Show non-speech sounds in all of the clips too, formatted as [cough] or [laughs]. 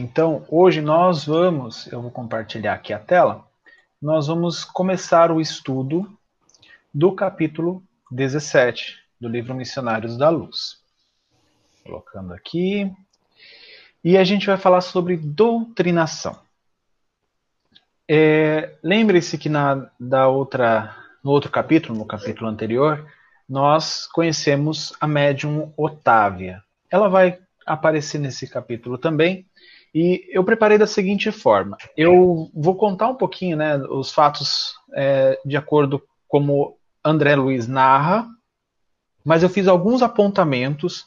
Então, hoje nós vamos, eu vou compartilhar aqui a tela, nós vamos começar o estudo do capítulo 17 do livro Missionários da Luz. Colocando aqui. E a gente vai falar sobre doutrinação. É, Lembre-se que na, da outra, no outro capítulo, no capítulo anterior, nós conhecemos a médium Otávia. Ela vai aparecer nesse capítulo também, e eu preparei da seguinte forma: eu vou contar um pouquinho, né, os fatos é, de acordo como André Luiz narra, mas eu fiz alguns apontamentos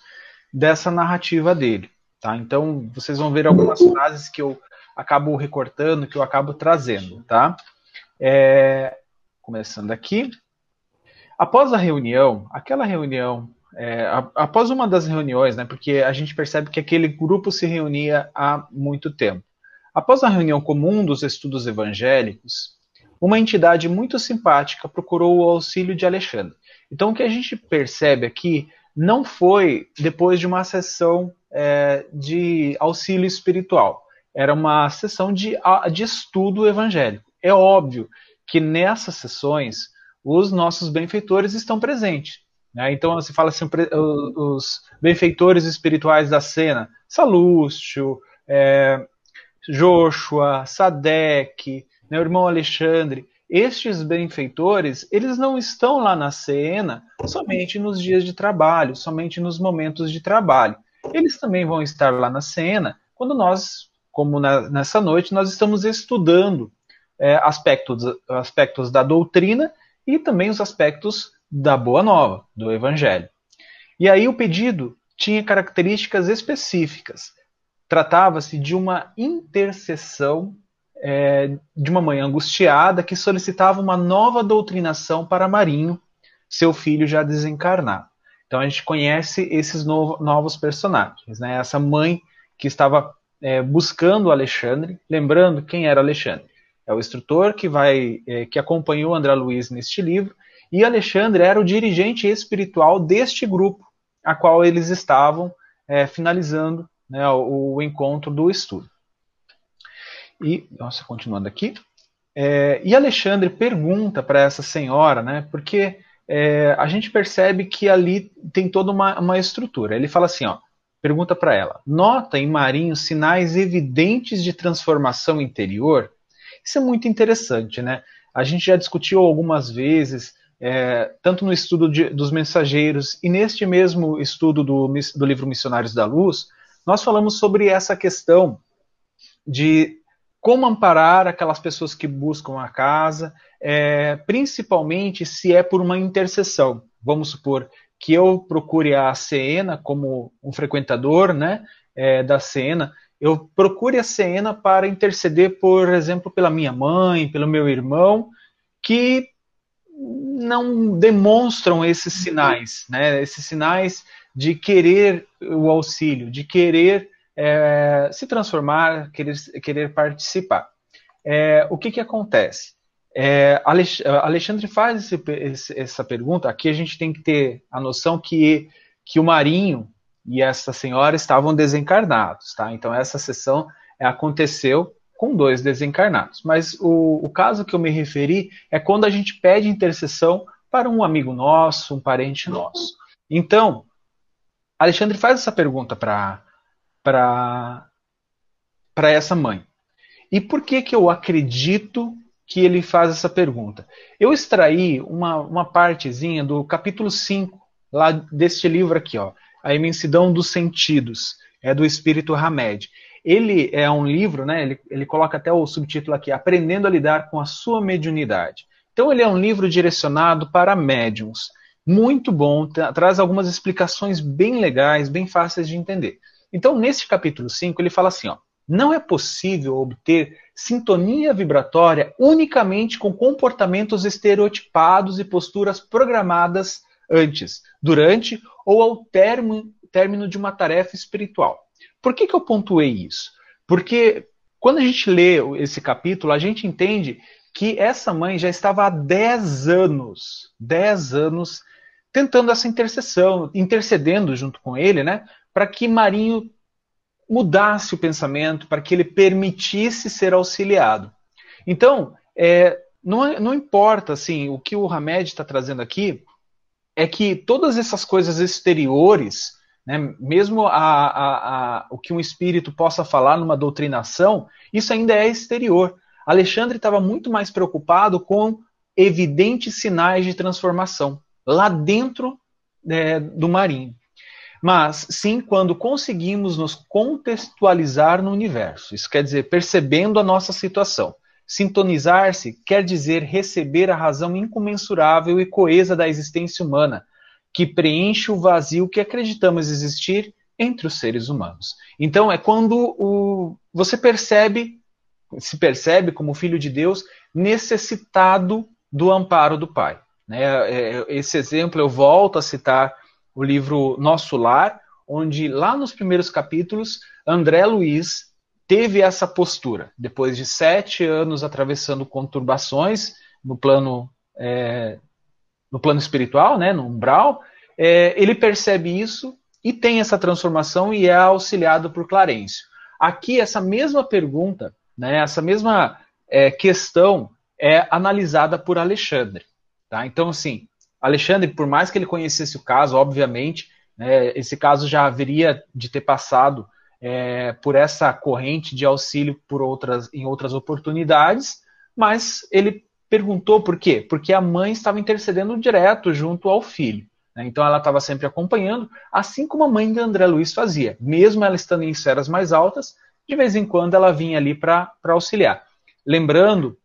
dessa narrativa dele, tá? Então vocês vão ver algumas frases que eu acabo recortando, que eu acabo trazendo, tá? É, começando aqui. Após a reunião, aquela reunião é, após uma das reuniões, né, porque a gente percebe que aquele grupo se reunia há muito tempo. Após a reunião comum dos estudos evangélicos, uma entidade muito simpática procurou o auxílio de Alexandre. Então, o que a gente percebe aqui não foi depois de uma sessão é, de auxílio espiritual, era uma sessão de, de estudo evangélico. É óbvio que nessas sessões os nossos benfeitores estão presentes. Né? Então se fala assim, os benfeitores espirituais da cena, Salúcio, é, Joshua, Sadek, né, o irmão Alexandre, estes benfeitores, eles não estão lá na cena somente nos dias de trabalho, somente nos momentos de trabalho. Eles também vão estar lá na cena quando nós, como na, nessa noite, nós estamos estudando é, aspectos, aspectos da doutrina e também os aspectos da Boa Nova, do Evangelho. E aí o pedido tinha características específicas. Tratava-se de uma intercessão é, de uma mãe angustiada que solicitava uma nova doutrinação para Marinho, seu filho já desencarnado. Então a gente conhece esses novo, novos personagens. Né? Essa mãe que estava é, buscando Alexandre, lembrando quem era Alexandre. É o instrutor que vai é, que acompanhou André Luiz neste livro e Alexandre era o dirigente espiritual deste grupo, a qual eles estavam é, finalizando né, o, o, encontro do estudo. E, nossa, continuando aqui. É, e Alexandre pergunta para essa senhora, né, porque é, a gente percebe que ali tem toda uma, uma estrutura. Ele fala assim, ó, pergunta para ela: nota em Marinho sinais evidentes de transformação interior? Isso é muito interessante, né? A gente já discutiu algumas vezes é, tanto no estudo de, dos mensageiros e neste mesmo estudo do, do livro Missionários da Luz, nós falamos sobre essa questão de como amparar aquelas pessoas que buscam a casa, é, principalmente se é por uma intercessão. Vamos supor que eu procure a Cena como um frequentador né, é, da Cena, eu procure a Cena para interceder, por exemplo, pela minha mãe, pelo meu irmão, que não demonstram esses sinais, né? Esses sinais de querer o auxílio, de querer é, se transformar, querer, querer participar. É, o que, que acontece? É, Alexandre faz esse, essa pergunta. Aqui a gente tem que ter a noção que, que o Marinho e essa senhora estavam desencarnados, tá? Então essa sessão aconteceu com dois desencarnados. Mas o, o caso que eu me referi é quando a gente pede intercessão para um amigo nosso, um parente nosso. Então, Alexandre faz essa pergunta para essa mãe. E por que que eu acredito que ele faz essa pergunta? Eu extraí uma, uma partezinha do capítulo 5, lá deste livro aqui, ó, A Imensidão dos Sentidos, é do Espírito Hamed. Ele é um livro, né? Ele, ele coloca até o subtítulo aqui, Aprendendo a Lidar com a Sua Mediunidade. Então, ele é um livro direcionado para médiums. Muito bom, traz algumas explicações bem legais, bem fáceis de entender. Então, nesse capítulo 5, ele fala assim: ó, não é possível obter sintonia vibratória unicamente com comportamentos estereotipados e posturas programadas antes, durante ou ao término, término de uma tarefa espiritual. Por que, que eu pontuei isso? Porque quando a gente lê esse capítulo, a gente entende que essa mãe já estava há 10 anos, 10 anos, tentando essa intercessão, intercedendo junto com ele, né, para que Marinho mudasse o pensamento, para que ele permitisse ser auxiliado. Então, é, não, não importa assim, o que o Hamed está trazendo aqui é que todas essas coisas exteriores, né, mesmo a, a, a, o que um espírito possa falar numa doutrinação, isso ainda é exterior. Alexandre estava muito mais preocupado com evidentes sinais de transformação lá dentro é, do marinho. Mas sim quando conseguimos nos contextualizar no universo. Isso quer dizer, percebendo a nossa situação. Sintonizar-se quer dizer receber a razão incomensurável e coesa da existência humana, que preenche o vazio que acreditamos existir entre os seres humanos. Então é quando o, você percebe, se percebe como filho de Deus necessitado do amparo do Pai. Né? É, esse exemplo eu volto a citar o livro Nosso Lar, onde lá nos primeiros capítulos André Luiz teve essa postura. Depois de sete anos atravessando conturbações no plano, é, no plano espiritual, né, no umbral, é, ele percebe isso e tem essa transformação e é auxiliado por Clarencio. Aqui, essa mesma pergunta, né, essa mesma é, questão é analisada por Alexandre. Tá? Então, assim, Alexandre, por mais que ele conhecesse o caso, obviamente, né, esse caso já haveria de ter passado é, por essa corrente de auxílio por outras, em outras oportunidades, mas ele perguntou por quê? Porque a mãe estava intercedendo direto junto ao filho. Né? Então ela estava sempre acompanhando, assim como a mãe de André Luiz fazia. Mesmo ela estando em esferas mais altas, de vez em quando ela vinha ali para auxiliar. Lembrando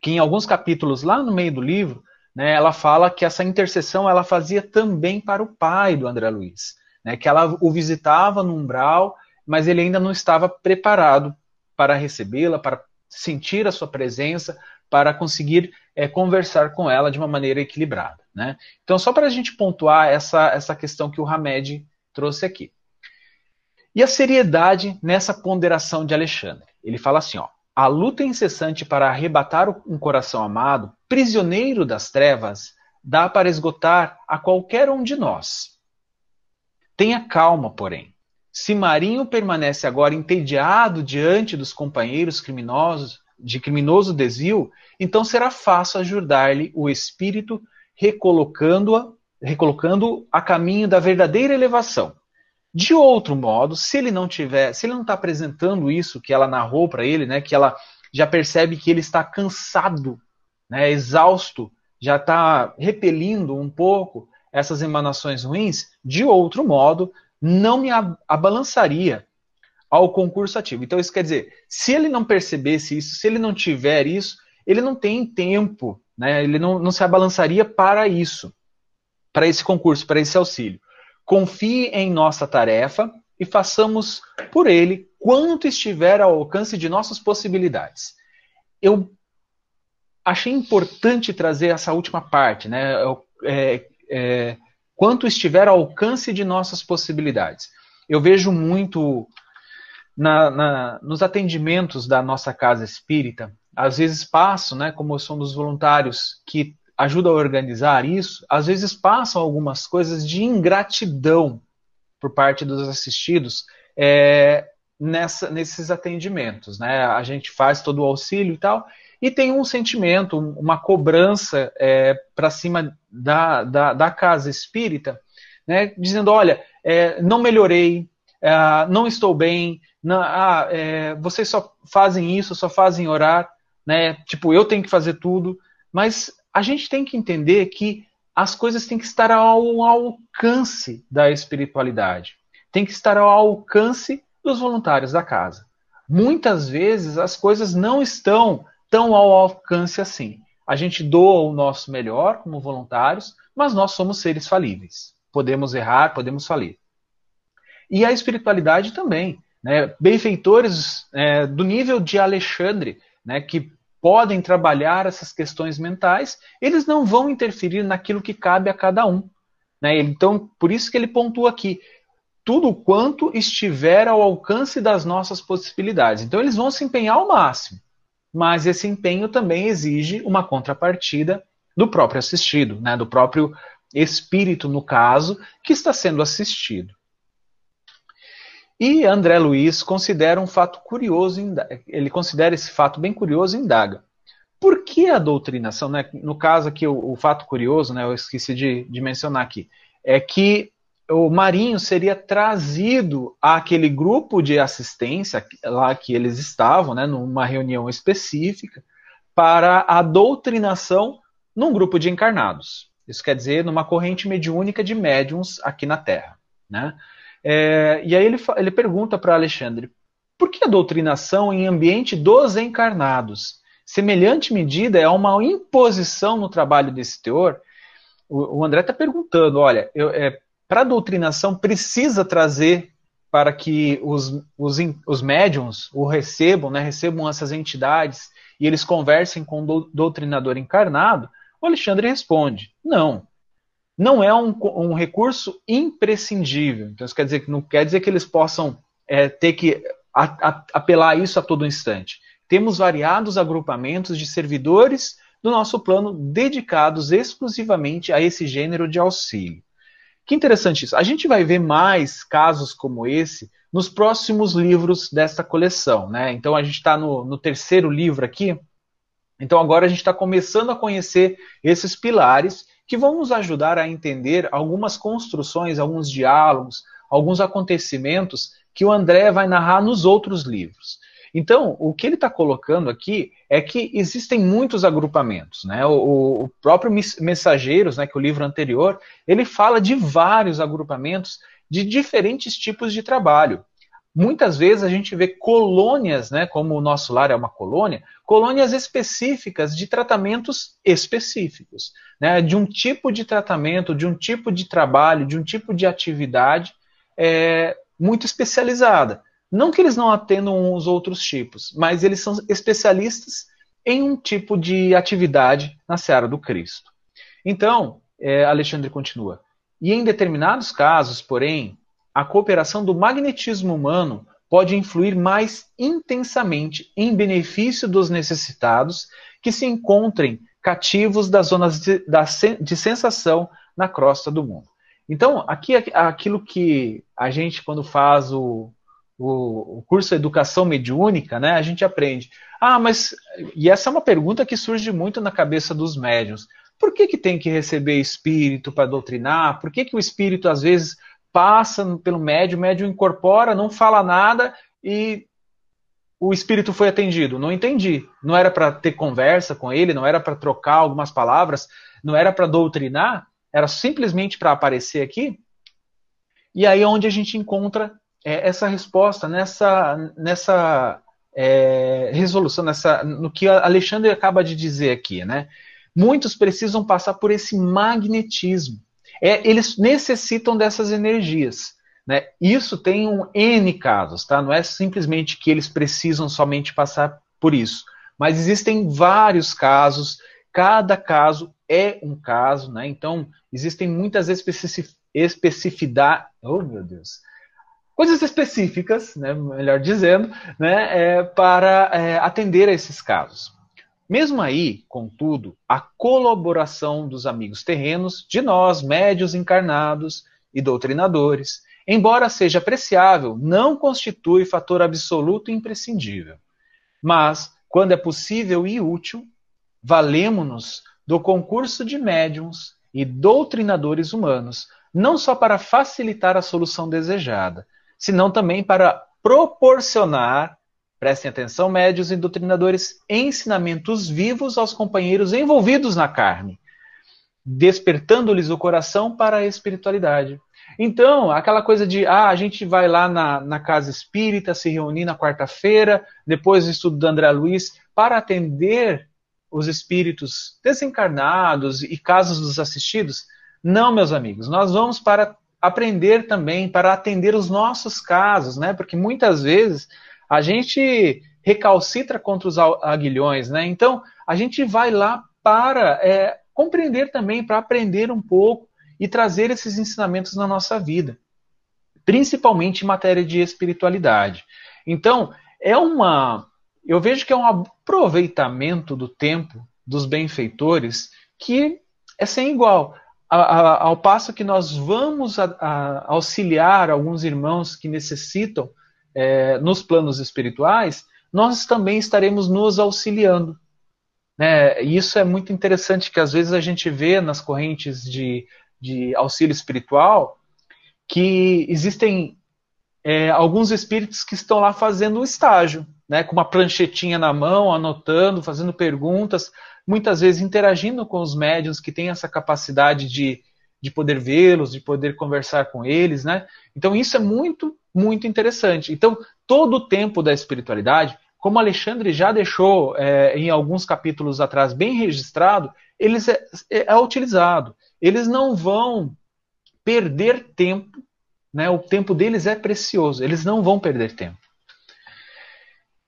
que em alguns capítulos lá no meio do livro, né, ela fala que essa intercessão ela fazia também para o pai do André Luiz, né, que ela o visitava no umbral mas ele ainda não estava preparado para recebê-la, para sentir a sua presença, para conseguir é, conversar com ela de uma maneira equilibrada. Né? Então, só para a gente pontuar essa, essa questão que o Hamed trouxe aqui. E a seriedade nessa ponderação de Alexandre. Ele fala assim: ó, a luta incessante para arrebatar um coração amado, prisioneiro das trevas, dá para esgotar a qualquer um de nós. Tenha calma, porém. Se Marinho permanece agora entediado diante dos companheiros criminosos de criminoso desvio, então será fácil ajudar-lhe o espírito, recolocando-a recolocando a caminho da verdadeira elevação. De outro modo, se ele não tiver, se ele não está apresentando isso que ela narrou para ele, né, que ela já percebe que ele está cansado, né, exausto, já está repelindo um pouco essas emanações ruins, de outro modo, não me abalançaria ao concurso ativo. Então, isso quer dizer, se ele não percebesse isso, se ele não tiver isso, ele não tem tempo, né? ele não, não se abalançaria para isso, para esse concurso, para esse auxílio. Confie em nossa tarefa e façamos por ele quanto estiver ao alcance de nossas possibilidades. Eu achei importante trazer essa última parte, né? É, é, quanto estiver ao alcance de nossas possibilidades. Eu vejo muito na, na, nos atendimentos da nossa casa espírita, às vezes passo, né, como são dos voluntários que ajudam a organizar isso, às vezes passam algumas coisas de ingratidão por parte dos assistidos é, nessa, nesses atendimentos. Né? A gente faz todo o auxílio e tal, e tem um sentimento, uma cobrança é, para cima da, da, da, casa espírita, né, dizendo: olha, é, não melhorei, é, não estou bem, não, ah, é, vocês só fazem isso, só fazem orar, né, tipo, eu tenho que fazer tudo, mas a gente tem que entender que as coisas têm que estar ao alcance da espiritualidade, tem que estar ao alcance dos voluntários da casa. Muitas vezes as coisas não estão tão ao alcance assim. A gente doa o nosso melhor como voluntários, mas nós somos seres falíveis. Podemos errar, podemos falir. E a espiritualidade também. Né? Benfeitores é, do nível de Alexandre, né, que podem trabalhar essas questões mentais, eles não vão interferir naquilo que cabe a cada um. Né? Então, por isso que ele pontua aqui, tudo quanto estiver ao alcance das nossas possibilidades. Então, eles vão se empenhar ao máximo mas esse empenho também exige uma contrapartida do próprio assistido, né, do próprio espírito, no caso, que está sendo assistido. E André Luiz considera um fato curioso, ele considera esse fato bem curioso e indaga. Por que a doutrinação, né? no caso aqui, o, o fato curioso, né, eu esqueci de, de mencionar aqui, é que o Marinho seria trazido àquele grupo de assistência lá que eles estavam, né, numa reunião específica, para a doutrinação num grupo de encarnados. Isso quer dizer, numa corrente mediúnica de médiums aqui na Terra. Né? É, e aí ele, ele pergunta para Alexandre, por que a doutrinação em ambiente dos encarnados? Semelhante medida é uma imposição no trabalho desse teor? O, o André está perguntando, olha, é, para a doutrinação precisa trazer para que os, os, os médiums o recebam, né, recebam essas entidades e eles conversem com o doutrinador encarnado? O Alexandre responde: não. Não é um, um recurso imprescindível. Então, isso quer dizer que não quer dizer que eles possam é, ter que a, a, apelar isso a todo instante. Temos variados agrupamentos de servidores do nosso plano dedicados exclusivamente a esse gênero de auxílio. Que interessante isso. A gente vai ver mais casos como esse nos próximos livros desta coleção. Né? Então a gente está no, no terceiro livro aqui. Então agora a gente está começando a conhecer esses pilares que vão nos ajudar a entender algumas construções, alguns diálogos, alguns acontecimentos que o André vai narrar nos outros livros. Então, o que ele está colocando aqui é que existem muitos agrupamentos. Né? O, o, próprio Mensageiros, né, que é o livro anterior, ele fala de vários agrupamentos de diferentes tipos de trabalho. Muitas vezes a gente vê colônias, né, como o nosso lar é uma colônia, colônias específicas de tratamentos específicos, né, de um tipo de tratamento, de um tipo de trabalho, de um tipo de atividade é, muito especializada. Não que eles não atendam os outros tipos, mas eles são especialistas em um tipo de atividade na seara do Cristo. Então, é, Alexandre continua. E em determinados casos, porém, a cooperação do magnetismo humano pode influir mais intensamente em benefício dos necessitados que se encontrem cativos das zonas de, de sensação na crosta do mundo. Então, aqui aquilo que a gente, quando faz o, o, o curso Educação Mediúnica, né, a gente aprende. Ah, mas. E essa é uma pergunta que surge muito na cabeça dos médios. Por que, que tem que receber espírito para doutrinar? Por que, que o espírito, às vezes, passa pelo médium, o médium incorpora, não fala nada e o espírito foi atendido? Não entendi. Não era para ter conversa com ele, não era para trocar algumas palavras, não era para doutrinar, era simplesmente para aparecer aqui? E aí é onde a gente encontra é, essa resposta nessa, nessa é, resolução, nessa, no que Alexandre acaba de dizer aqui, né? Muitos precisam passar por esse magnetismo. É, eles necessitam dessas energias. Né? Isso tem um N casos, tá? Não é simplesmente que eles precisam somente passar por isso. Mas existem vários casos, cada caso é um caso, né? Então, existem muitas especificidades. Oh, meu Deus! coisas específicas, né, melhor dizendo, né, é, para é, atender a esses casos. Mesmo aí, contudo, a colaboração dos amigos terrenos, de nós, médios encarnados e doutrinadores, embora seja apreciável, não constitui fator absoluto e imprescindível. Mas, quando é possível e útil, valemos-nos do concurso de médiums e doutrinadores humanos, não só para facilitar a solução desejada, senão também para proporcionar, prestem atenção, médios e doutrinadores, ensinamentos vivos aos companheiros envolvidos na carne, despertando-lhes o coração para a espiritualidade. Então, aquela coisa de, ah, a gente vai lá na, na casa espírita, se reunir na quarta-feira, depois do estudo do André Luiz, para atender os espíritos desencarnados e casos dos assistidos? Não, meus amigos, nós vamos para aprender também para atender os nossos casos, né? Porque muitas vezes a gente recalcitra contra os aguilhões, né? Então a gente vai lá para é, compreender também, para aprender um pouco e trazer esses ensinamentos na nossa vida, principalmente em matéria de espiritualidade. Então é uma, eu vejo que é um aproveitamento do tempo dos benfeitores que é sem igual a, a, ao passo que nós vamos a, auxiliar alguns irmãos que necessitam é, nos planos espirituais, nós também estaremos nos auxiliando. Né? E isso é muito interessante, que às vezes a gente vê nas correntes de, de auxílio espiritual que existem é, alguns espíritos que estão lá fazendo o estágio, né, com uma pranchetinha na mão, anotando, fazendo perguntas, muitas vezes interagindo com os médiuns que têm essa capacidade de, de poder vê-los, de poder conversar com eles, né? Então isso é muito, muito interessante. Então todo o tempo da espiritualidade, como Alexandre já deixou é, em alguns capítulos atrás bem registrado, eles é, é, é utilizado. Eles não vão perder tempo né? O tempo deles é precioso, eles não vão perder tempo.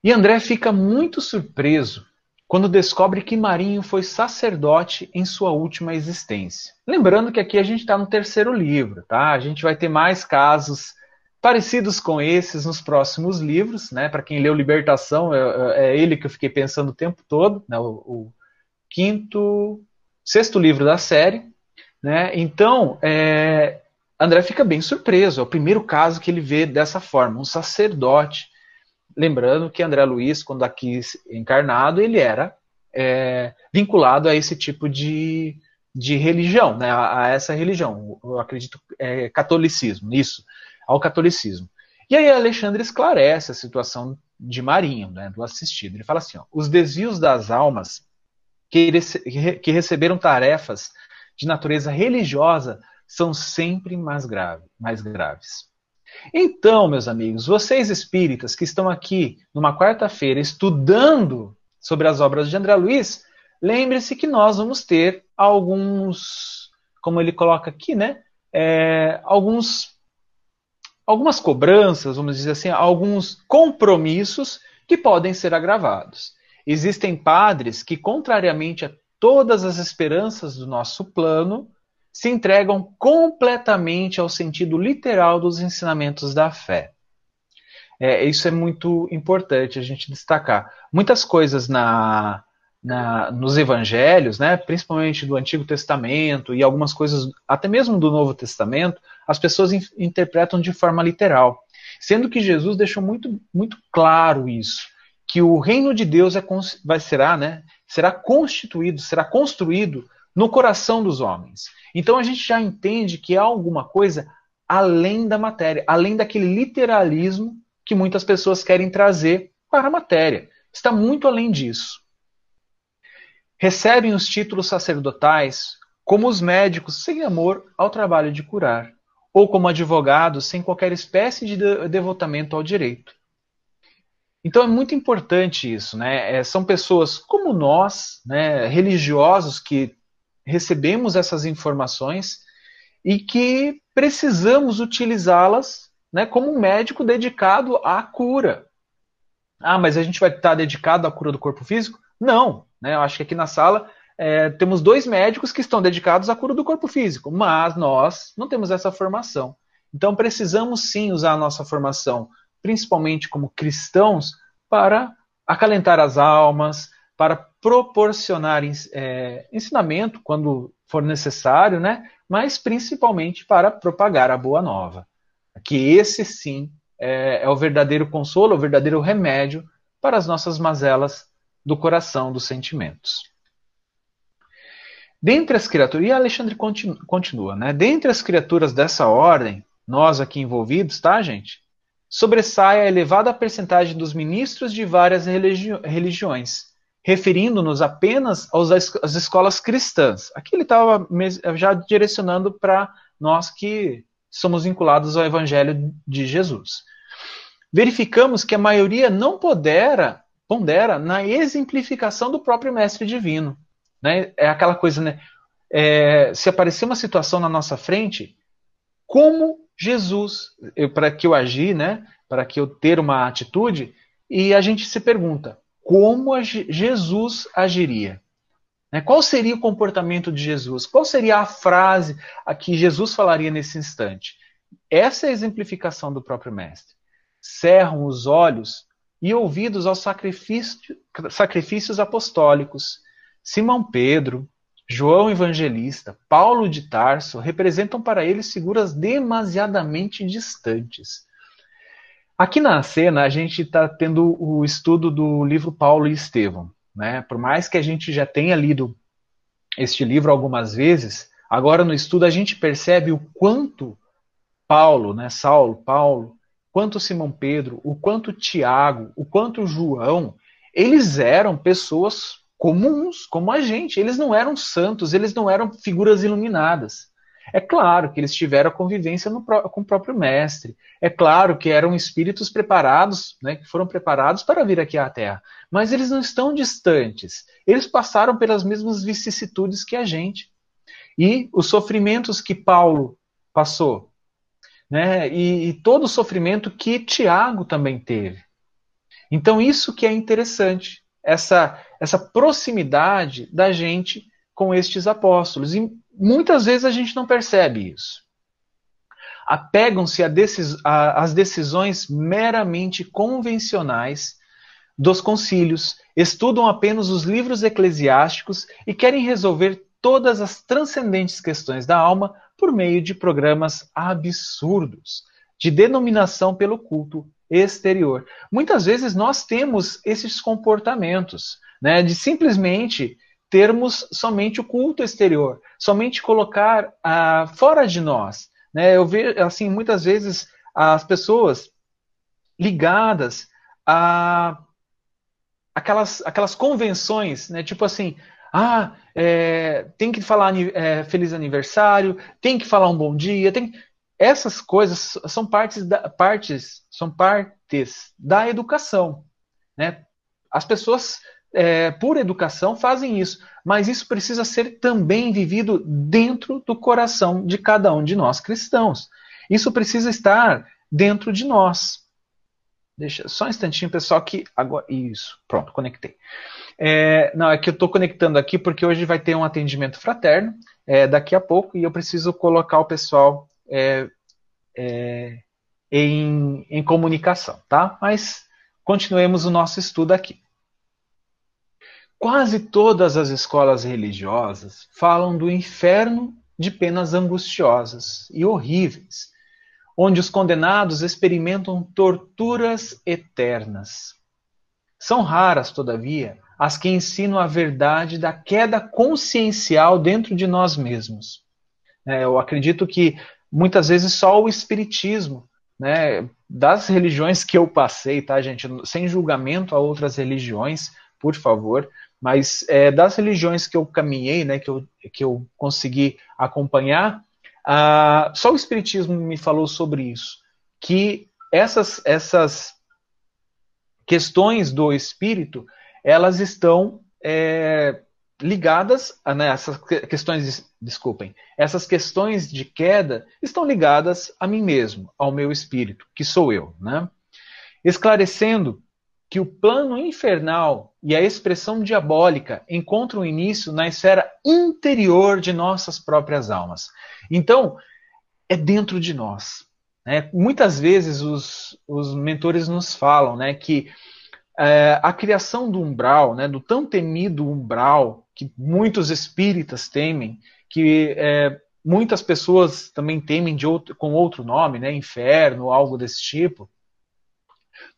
E André fica muito surpreso quando descobre que Marinho foi sacerdote em sua última existência. Lembrando que aqui a gente está no terceiro livro, tá? A gente vai ter mais casos parecidos com esses nos próximos livros, né? Para quem leu Libertação, é, é, é, ele que eu fiquei pensando o tempo todo, né? O, o quinto, sexto livro da série, né? Então, é, André fica bem surpreso. É o primeiro caso que ele vê dessa forma, um sacerdote. Lembrando que André Luiz, quando aqui encarnado, ele era é, vinculado a esse tipo de, de religião, né, a, a essa religião. Eu acredito é, catolicismo, isso, ao catolicismo. E aí Alexandre esclarece a situação de Marinho, né, do assistido. Ele fala assim: ó, os desvios das almas que, que receberam tarefas de natureza religiosa são sempre mais, grave, mais graves. Então, meus amigos, vocês espíritas que estão aqui numa quarta-feira estudando sobre as obras de André Luiz, lembre-se que nós vamos ter alguns, como ele coloca aqui, né? É, alguns, algumas cobranças, vamos dizer assim, alguns compromissos que podem ser agravados. Existem padres que, contrariamente a todas as esperanças do nosso plano, se entregam completamente ao sentido literal dos ensinamentos da fé. É, isso é muito importante a gente destacar. Muitas coisas na, na, nos evangelhos, né, principalmente do Antigo Testamento e algumas coisas até mesmo do Novo Testamento, as pessoas in, interpretam de forma literal. Sendo que Jesus deixou muito, muito claro isso, que o reino de Deus é, vai será, né, será constituído, será construído no coração dos homens. Então a gente já entende que há alguma coisa além da matéria, além daquele literalismo que muitas pessoas querem trazer para a matéria. Está muito além disso. Recebem os títulos sacerdotais como os médicos sem amor ao trabalho de curar, ou como advogados sem qualquer espécie de devotamento ao direito. Então é muito importante isso, né? É, são pessoas como nós, né, religiosos que recebemos essas informações e que precisamos utilizá-las né, como um médico dedicado à cura. Ah, mas a gente vai estar dedicado à cura do corpo físico? Não. Né, eu acho que aqui na sala é, temos dois médicos que estão dedicados à cura do corpo físico, mas nós não temos essa formação. Então precisamos sim usar a nossa formação, principalmente como cristãos, para acalentar as almas, para proporcionar é, ensinamento quando for necessário, né? mas principalmente para propagar a boa nova. Que esse sim é, é o verdadeiro consolo, o verdadeiro remédio para as nossas mazelas do coração, dos sentimentos. Dentre as criaturas, e Alexandre continua, né? Dentre as criaturas dessa ordem, nós aqui envolvidos, tá, gente? Sobressai a elevada percentagem dos ministros de várias religi religiões, referindo-nos apenas aos, às escolas cristãs. Aqui ele estava já direcionando para nós que somos vinculados ao Evangelho de Jesus. Verificamos que a maioria não pondera, pondera na exemplificação do próprio Mestre Divino. Né? É aquela coisa, né? É, se aparecer uma situação na nossa frente, como Jesus, para que eu agir, né? para que eu ter uma atitude, e a gente se pergunta, como Jesus agiria. Né? Qual seria o comportamento de Jesus? Qual seria a frase a que Jesus falaria nesse instante? Essa é a exemplificação do próprio Mestre. Cerram os olhos e ouvidos aos sacrifício, sacrifícios apostólicos. Simão Pedro, João Evangelista, Paulo de Tarso representam para eles figuras demasiadamente distantes. Aqui na cena, a gente está tendo o estudo do livro Paulo e Estevão. Né? Por mais que a gente já tenha lido este livro algumas vezes, agora no estudo a gente percebe o quanto Paulo, né, Saulo, Paulo, quanto Simão Pedro, o quanto Tiago, o quanto João, eles eram pessoas comuns, como a gente. Eles não eram santos, eles não eram figuras iluminadas. É claro que eles tiveram a convivência com o próprio mestre. É claro que eram espíritos preparados, né, que foram preparados para vir aqui à Terra. Mas eles não estão distantes. Eles passaram pelas mesmas vicissitudes que a gente. E os sofrimentos que Paulo passou, né, e, e todo o sofrimento que Tiago também teve. Então, isso que é interessante essa, essa proximidade da gente com estes apóstolos. E muitas vezes a gente não percebe isso. Apegam-se às decisões meramente convencionais dos concílios, estudam apenas os livros eclesiásticos e querem resolver todas as transcendentes questões da alma por meio de programas absurdos, de denominação pelo culto exterior. Muitas vezes nós temos esses comportamentos, né, de simplesmente termos somente o culto exterior, somente colocar ah, fora de nós. Né? Eu vejo, assim, muitas vezes as pessoas ligadas a aquelas, aquelas convenções, né? tipo assim, ah, é, tem que falar é, feliz aniversário, tem que falar um bom dia, tem essas coisas são partes da, partes são partes da educação, né? As pessoas é, por educação fazem isso, mas isso precisa ser também vivido dentro do coração de cada um de nós cristãos. Isso precisa estar dentro de nós. Deixa só um instantinho, pessoal, que agora isso, pronto, conectei. É, não, é que eu estou conectando aqui porque hoje vai ter um atendimento fraterno é, daqui a pouco e eu preciso colocar o pessoal é, é, em, em comunicação, tá? Mas continuemos o nosso estudo aqui. Quase todas as escolas religiosas falam do inferno de penas angustiosas e horríveis, onde os condenados experimentam torturas eternas. São raras, todavia, as que ensinam a verdade da queda consciencial dentro de nós mesmos. É, eu acredito que muitas vezes só o espiritismo, né, das religiões que eu passei, tá, gente, sem julgamento a outras religiões, por favor, mas é, das religiões que eu caminhei, né, que eu, que eu consegui acompanhar, ah, só o Espiritismo me falou sobre isso, que essas, essas questões do espírito, elas estão é, ligadas, né, essas questões, desculpem, essas questões de queda estão ligadas a mim mesmo, ao meu espírito, que sou eu, né? Esclarecendo que o plano infernal e a expressão diabólica encontram início na esfera interior de nossas próprias almas. Então, é dentro de nós. Né? Muitas vezes os, os mentores nos falam né, que é, a criação do umbral, né, do tão temido umbral, que muitos espíritas temem, que é, muitas pessoas também temem outro, com outro nome, né, inferno, algo desse tipo.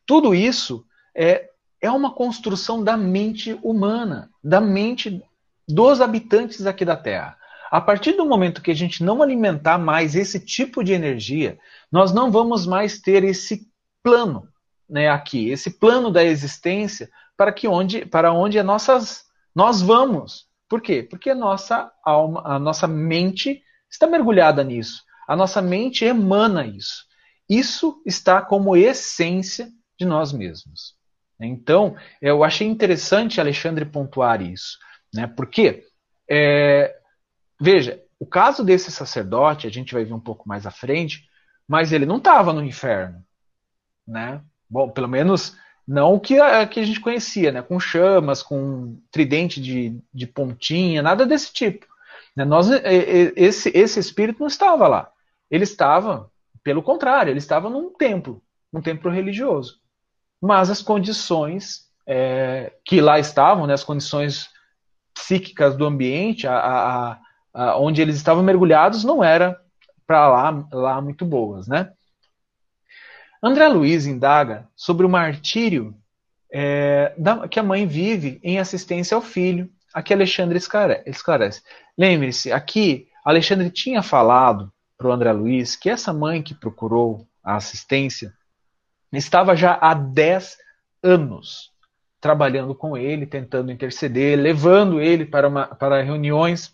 Tudo isso é, é uma construção da mente humana, da mente dos habitantes aqui da Terra. A partir do momento que a gente não alimentar mais esse tipo de energia, nós não vamos mais ter esse plano né, aqui, esse plano da existência para que onde, para onde a nossas, nós vamos. Por quê? Porque a nossa alma, a nossa mente está mergulhada nisso. A nossa mente emana isso. Isso está como essência de nós mesmos. Então, eu achei interessante Alexandre pontuar isso. Né? Porque, é, veja, o caso desse sacerdote, a gente vai ver um pouco mais à frente, mas ele não estava no inferno. Né? Bom, pelo menos não o que a, que a gente conhecia, né? com chamas, com tridente de, de pontinha, nada desse tipo. Né? Nós, esse, esse espírito não estava lá. Ele estava, pelo contrário, ele estava num templo, num templo religioso mas as condições é, que lá estavam, né, as condições psíquicas do ambiente, a, a, a, onde eles estavam mergulhados, não era para lá, lá muito boas, né? André Luiz indaga sobre o martírio é, da, que a mãe vive em assistência ao filho. Aqui Alexandre esclarece. Lembre-se, aqui Alexandre tinha falado para o André Luiz que essa mãe que procurou a assistência estava já há 10 anos trabalhando com ele, tentando interceder, levando ele para, uma, para reuniões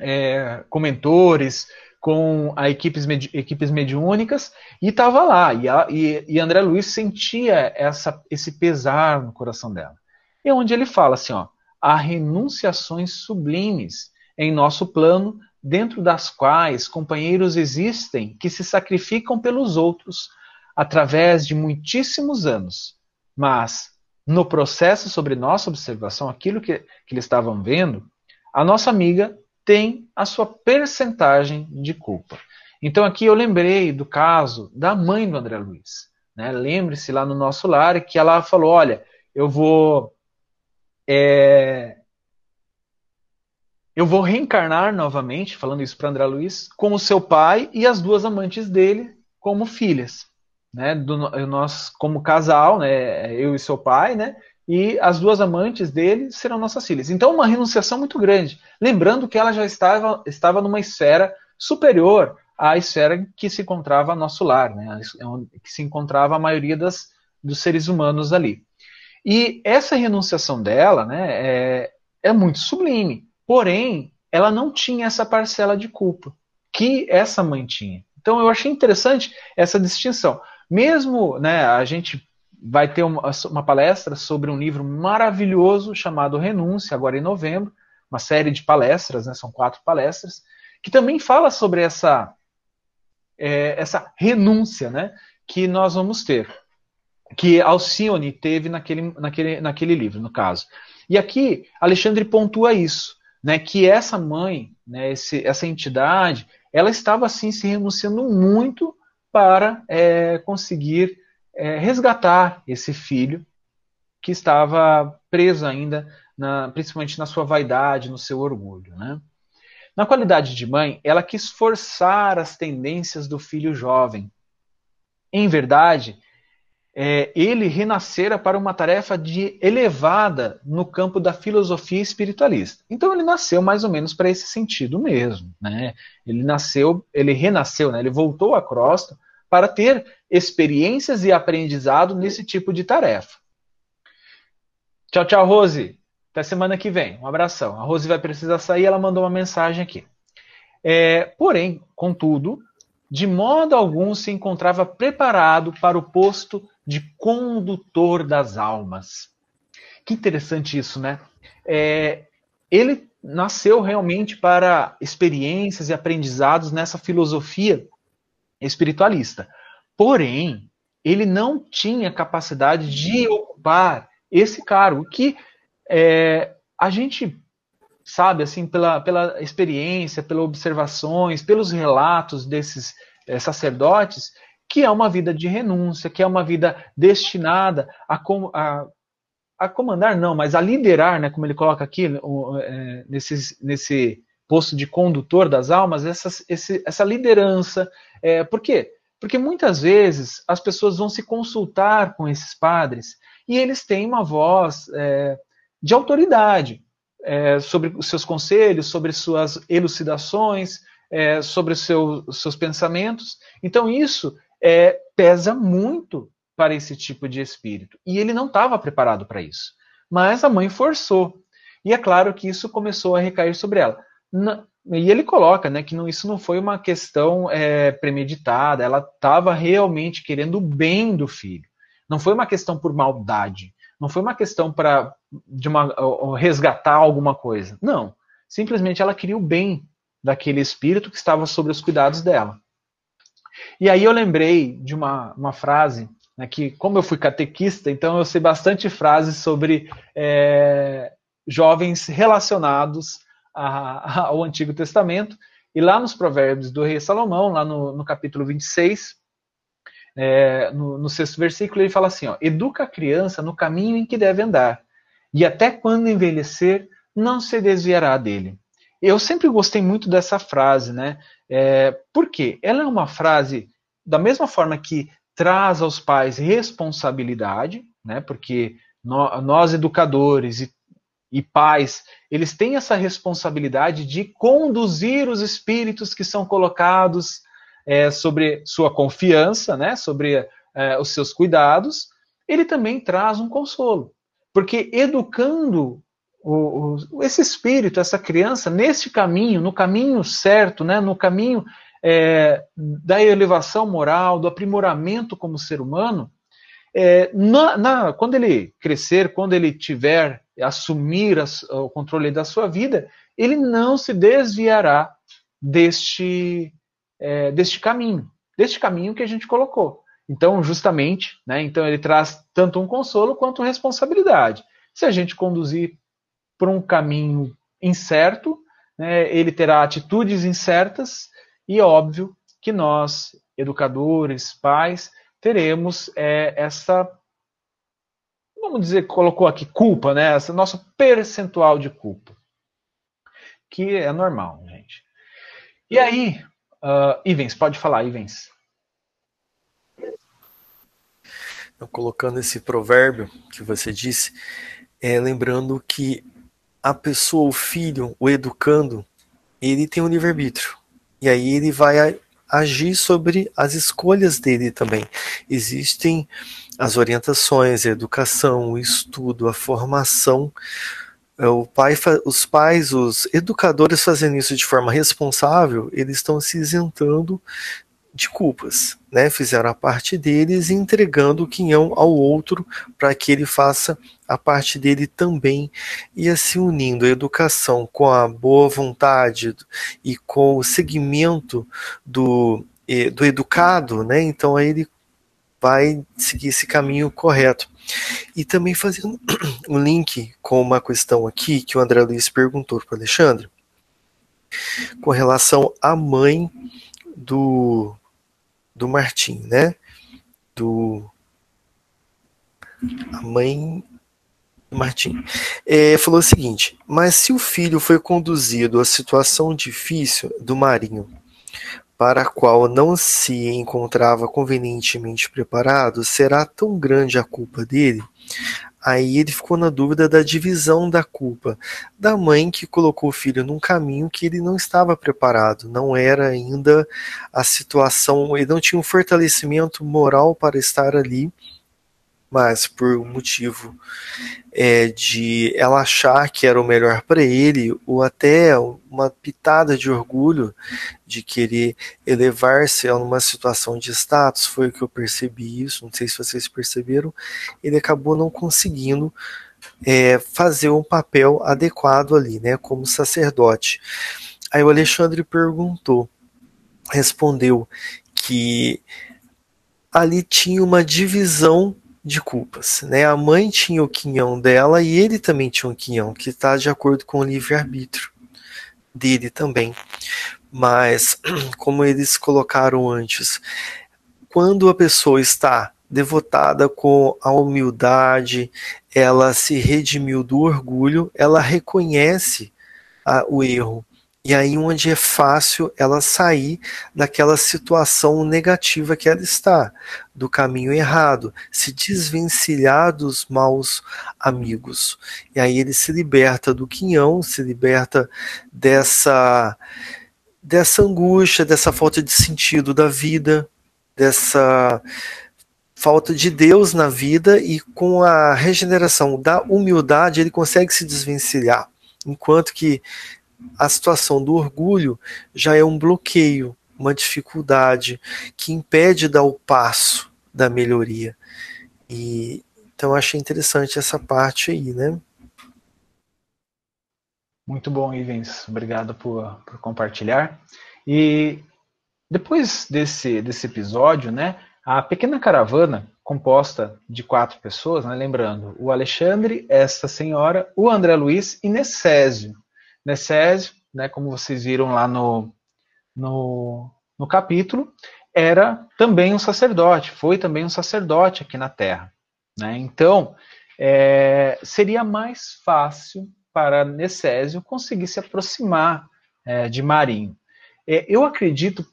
é, com mentores, com a equipes, medi equipes mediúnicas, e estava lá. E, a, e, e, André Luiz sentia essa, esse pesar no coração dela. E é onde ele fala assim: ó, há renunciações sublimes em nosso plano, dentro das quais companheiros existem que se sacrificam pelos outros através de muitíssimos anos. Mas, no processo sobre nossa observação, aquilo que, que eles estavam vendo, a nossa amiga tem a sua percentagem de culpa. Então aqui eu lembrei do caso da mãe do André Luiz. Né? Lembre-se lá no nosso lar que ela falou: olha, eu vou. É, eu vou reencarnar novamente, falando isso para André Luiz, com o seu pai e as duas amantes dele como filhas. Né? Do, nós, como casal, né? eu e seu pai, né? e as duas amantes dele serão nossas filhas. Então, uma renunciação muito grande. Lembrando que ela já estava, estava numa esfera superior à esfera que se encontrava nosso lar, né? que se encontrava a maioria das, dos seres humanos ali. E essa renunciação dela né, é, é muito sublime. Porém, ela não tinha essa parcela de culpa que essa mãe tinha. Então, eu achei interessante essa distinção. Mesmo né, a gente vai ter uma, uma, palestra sobre um livro maravilhoso chamado Renúncia, agora em novembro, uma série de palestras, né, são quatro palestras, que também fala sobre essa, é, essa renúncia né, que nós vamos ter, que Alcione teve naquele, naquele, naquele livro, no caso. E aqui, Alexandre pontua isso, né, que essa mãe, né, esse, essa entidade, ela estava assim se renunciando muito para é, conseguir é, resgatar esse filho que estava preso ainda, na, principalmente na sua vaidade, no seu orgulho. Né? Na qualidade de mãe, ela quis forçar as tendências do filho jovem. Em verdade, é, ele renascera para uma tarefa de elevada no campo da filosofia espiritualista. Então ele nasceu mais ou menos para esse sentido mesmo, né? Ele nasceu, ele renasceu, né? Ele voltou à crosta para ter experiências e aprendizado nesse tipo de tarefa. Tchau, tchau, Rose. Até semana que vem. Um abração. A Rose vai precisar sair, ela mandou uma mensagem aqui. É, porém, contudo, de modo algum se encontrava preparado para o posto de condutor das almas. Que interessante isso, né? É, ele nasceu realmente para experiências e aprendizados nessa filosofia espiritualista. Porém, ele não tinha capacidade de ocupar esse cargo, que é, a gente sabe, assim, pela, pela experiência, pelas observações, pelos relatos desses é, sacerdotes, que é uma vida de renúncia, que é uma vida destinada a, a, a comandar, não, mas a liderar, né, como ele coloca aqui, é, nesse, nesse posto de condutor das almas, essa, esse, essa liderança. É, por quê? Porque muitas vezes as pessoas vão se consultar com esses padres e eles têm uma voz é, de autoridade é, sobre os seus conselhos, sobre suas elucidações, é, sobre os seu, seus pensamentos. Então isso é, pesa muito para esse tipo de espírito. E ele não estava preparado para isso. Mas a mãe forçou. E é claro que isso começou a recair sobre ela e ele coloca né, que não, isso não foi uma questão é, premeditada, ela estava realmente querendo o bem do filho. Não foi uma questão por maldade, não foi uma questão para resgatar alguma coisa. Não. Simplesmente ela queria o bem daquele espírito que estava sob os cuidados dela. E aí eu lembrei de uma, uma frase né, que, como eu fui catequista, então eu sei bastante frases sobre é, jovens relacionados a, ao Antigo Testamento. E lá nos Provérbios do rei Salomão, lá no, no capítulo 26, é, no, no, sexto versículo, ele fala assim: ó, Educa a criança no caminho em que deve andar, e até quando envelhecer, não se desviará dele. Eu sempre gostei muito dessa frase, né? É, por quê? Ela é uma frase, da mesma forma que traz aos pais responsabilidade, né? Porque no, nós, educadores e, e pais, eles têm essa responsabilidade de conduzir os espíritos que são colocados é, sobre sua confiança, né? Sobre é, os seus cuidados. Ele também traz um consolo, porque educando o, o, esse espírito, essa criança, nesse caminho, no caminho certo, né, no caminho é, da elevação moral, do aprimoramento como ser humano, é, na, na, quando ele crescer, quando ele tiver, assumir o controle da sua vida, ele não se desviará deste, é, deste caminho, deste caminho que a gente colocou. Então, justamente, né, então ele traz tanto um consolo quanto responsabilidade. Se a gente conduzir por um caminho incerto, né, ele terá atitudes incertas e óbvio que nós, educadores, pais, teremos é, essa, vamos dizer, colocou aqui culpa, né, essa nosso percentual de culpa, que é normal, gente. E aí, uh, Ivens, pode falar, Ivens. Colocando esse provérbio que você disse, é, lembrando que a pessoa, o filho, o educando, ele tem um livre-arbítrio. E aí ele vai agir sobre as escolhas dele também. Existem as orientações, a educação, o estudo, a formação. É, o pai, os pais, os educadores fazendo isso de forma responsável, eles estão se isentando de culpas, né? Fizeram a parte deles entregando o quinhão ao outro para que ele faça a parte dele também e assim unindo a educação com a boa vontade e com o segmento do, do educado, né? Então aí ele vai seguir esse caminho correto. E também fazendo [clears throat] um link com uma questão aqui que o André Luiz perguntou para Alexandre, com relação à mãe do do Martim, né? Do a mãe do Martim. É, falou o seguinte: mas se o filho foi conduzido à situação difícil do Marinho, para a qual não se encontrava convenientemente preparado, será tão grande a culpa dele? Aí ele ficou na dúvida da divisão da culpa da mãe que colocou o filho num caminho que ele não estava preparado, não era ainda a situação, ele não tinha um fortalecimento moral para estar ali mas por um motivo é, de ela achar que era o melhor para ele, ou até uma pitada de orgulho de querer elevar-se a uma situação de status, foi o que eu percebi isso, não sei se vocês perceberam, ele acabou não conseguindo é, fazer um papel adequado ali, né, como sacerdote. Aí o Alexandre perguntou, respondeu que ali tinha uma divisão de culpas. Né? A mãe tinha o quinhão dela e ele também tinha um quinhão, que está de acordo com o livre-arbítrio dele também. Mas, [clears throat] como eles colocaram antes, quando a pessoa está devotada com a humildade, ela se redimiu do orgulho, ela reconhece a, o erro e aí onde é fácil ela sair daquela situação negativa que ela está, do caminho errado, se desvencilhar dos maus amigos. E aí ele se liberta do quinhão, se liberta dessa dessa angústia, dessa falta de sentido da vida, dessa falta de Deus na vida e com a regeneração da humildade ele consegue se desvencilhar. Enquanto que a situação do orgulho já é um bloqueio, uma dificuldade que impede dar o passo da melhoria. E então achei interessante essa parte aí, né? Muito bom, Ivens. Obrigado por, por compartilhar. E depois desse, desse episódio, né, a pequena caravana, composta de quatro pessoas, né, lembrando, o Alexandre, esta senhora, o André Luiz e Necésio. Necésio, né, como vocês viram lá no, no, no capítulo, era também um sacerdote, foi também um sacerdote aqui na Terra. Né? Então, é, seria mais fácil para Necésio conseguir se aproximar é, de Marinho. É, eu acredito,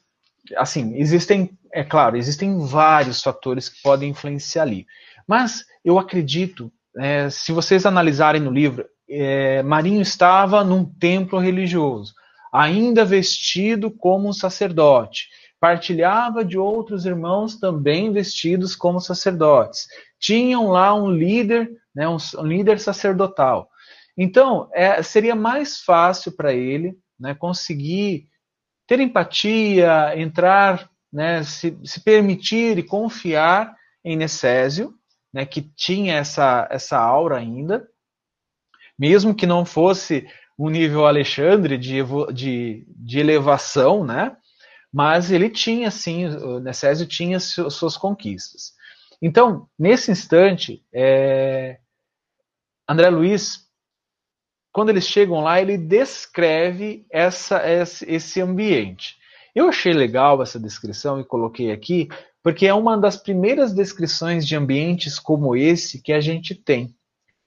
assim, existem, é claro, existem vários fatores que podem influenciar ali, mas eu acredito, é, se vocês analisarem no livro, é, Marinho estava num templo religioso, ainda vestido como um sacerdote, partilhava de outros irmãos também vestidos como sacerdotes. Tinham lá um líder, né, um, um líder sacerdotal. Então, é, seria mais fácil para ele né, conseguir ter empatia, entrar, né, se, se, permitir e confiar em Necésio, né, que tinha essa, essa aura ainda, mesmo que não fosse um nível Alexandre de, de, de elevação, né? Mas ele tinha, sim, Necésio tinha suas conquistas. Então, nesse instante, é, André Luiz, quando eles chegam lá, ele descreve essa, esse ambiente. Eu achei legal essa descrição e coloquei aqui, porque é uma das primeiras descrições de ambientes como esse que a gente tem.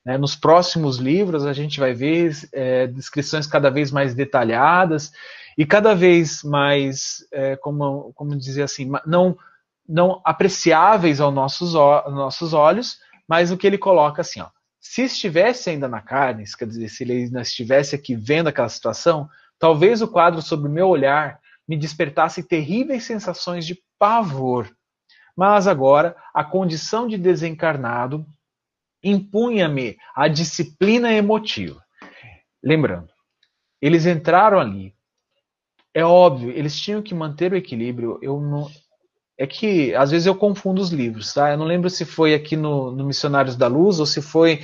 Né? Nos próximos livros, a gente vai ver é, descrições cada vez mais detalhadas e cada vez mais, é, como, como dizer assim, não, não apreciáveis aos nossos, aos nossos olhos, mas o que ele coloca assim, ó, se estivesse ainda na carne, quer dizer, se ele ainda estivesse aqui vendo aquela situação, talvez o quadro sobre o meu olhar me despertasse terríveis sensações de pavor. Mas agora, a condição de desencarnado impunha-me a disciplina emotiva. Lembrando, eles entraram ali. É óbvio, eles tinham que manter o equilíbrio. Eu não, é que às vezes eu confundo os livros, tá? Eu não lembro se foi aqui no, no Missionários da Luz ou se foi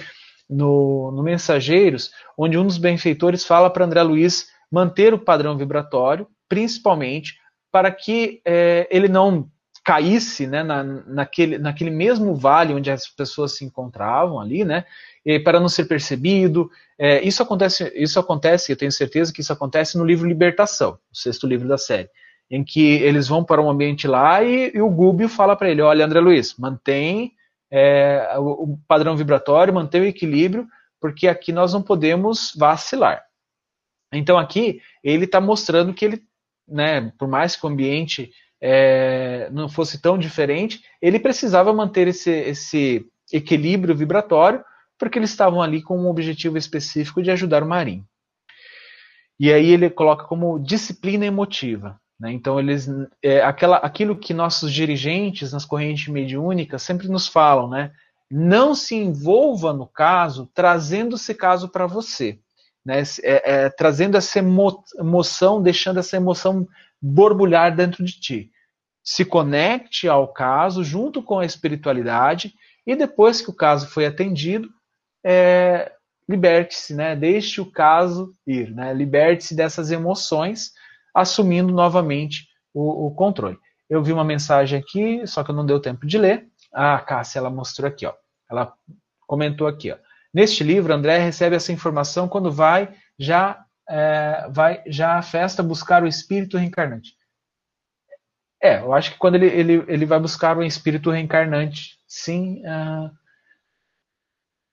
no, no Mensageiros, onde um dos benfeitores fala para André Luiz manter o padrão vibratório, principalmente para que é, ele não caísse né, na, naquele, naquele mesmo vale onde as pessoas se encontravam ali, né, para não ser percebido. É, isso acontece, isso acontece, eu tenho certeza que isso acontece no livro Libertação, o sexto livro da série, em que eles vão para um ambiente lá e, e o Gúbio fala para ele, olha, André Luiz, mantém é, o, o padrão vibratório, mantém o equilíbrio, porque aqui nós não podemos vacilar. Então aqui ele está mostrando que ele, né, por mais que o ambiente é, não fosse tão diferente, ele precisava manter esse, esse equilíbrio vibratório, porque eles estavam ali com um objetivo específico de ajudar o marinho. E aí ele coloca como disciplina emotiva. Né? Então, eles, é, aquela, aquilo que nossos dirigentes nas correntes mediúnicas sempre nos falam, né? não se envolva no caso trazendo esse caso para você. Né? É, é, trazendo essa emo emoção, deixando essa emoção borbulhar dentro de ti. Se conecte ao caso junto com a espiritualidade e depois que o caso foi atendido, é, liberte-se, né? Deixe o caso ir, né? Liberte-se dessas emoções, assumindo novamente o, o, controle. Eu vi uma mensagem aqui, só que não deu tempo de ler. Ah, Cássia, ela mostrou aqui, ó. Ela comentou aqui, ó. Neste livro, André recebe essa informação quando vai já é, vai já à festa buscar o espírito reencarnante. É, eu acho que quando ele, ele, ele vai buscar o espírito reencarnante, sim. Uh...